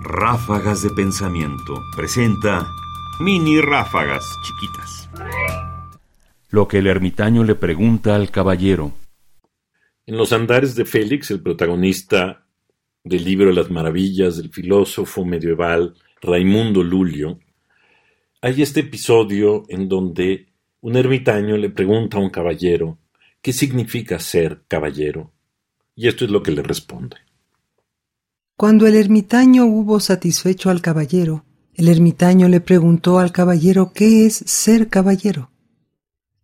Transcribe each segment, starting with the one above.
Ráfagas de Pensamiento presenta mini ráfagas chiquitas. Lo que el ermitaño le pregunta al caballero. En los andares de Félix, el protagonista del libro Las Maravillas del filósofo medieval Raimundo Lulio, hay este episodio en donde un ermitaño le pregunta a un caballero qué significa ser caballero. Y esto es lo que le responde. Cuando el ermitaño hubo satisfecho al caballero, el ermitaño le preguntó al caballero qué es ser caballero.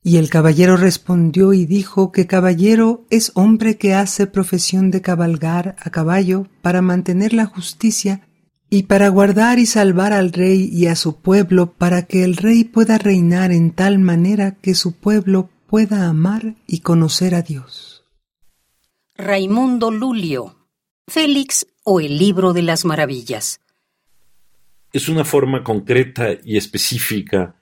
Y el caballero respondió y dijo que caballero es hombre que hace profesión de cabalgar a caballo para mantener la justicia y para guardar y salvar al rey y a su pueblo para que el rey pueda reinar en tal manera que su pueblo pueda amar y conocer a Dios. Raimundo Lulio, Félix o el libro de las maravillas. Es una forma concreta y específica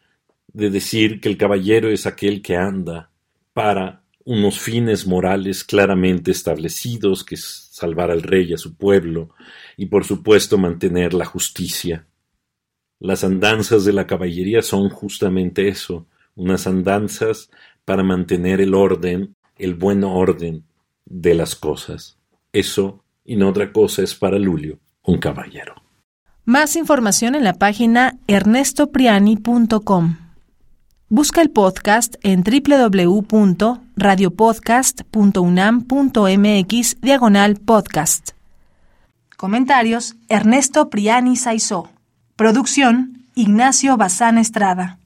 de decir que el caballero es aquel que anda para unos fines morales claramente establecidos, que es salvar al rey y a su pueblo, y por supuesto mantener la justicia. Las andanzas de la caballería son justamente eso, unas andanzas para mantener el orden, el buen orden de las cosas. Eso y no otra cosa es para Lulio un caballero. Más información en la página ernestopriani.com. Busca el podcast en www.radiopodcast.unam.mx diagonal podcast. Comentarios Ernesto Priani Saizó. Producción Ignacio Bazán Estrada.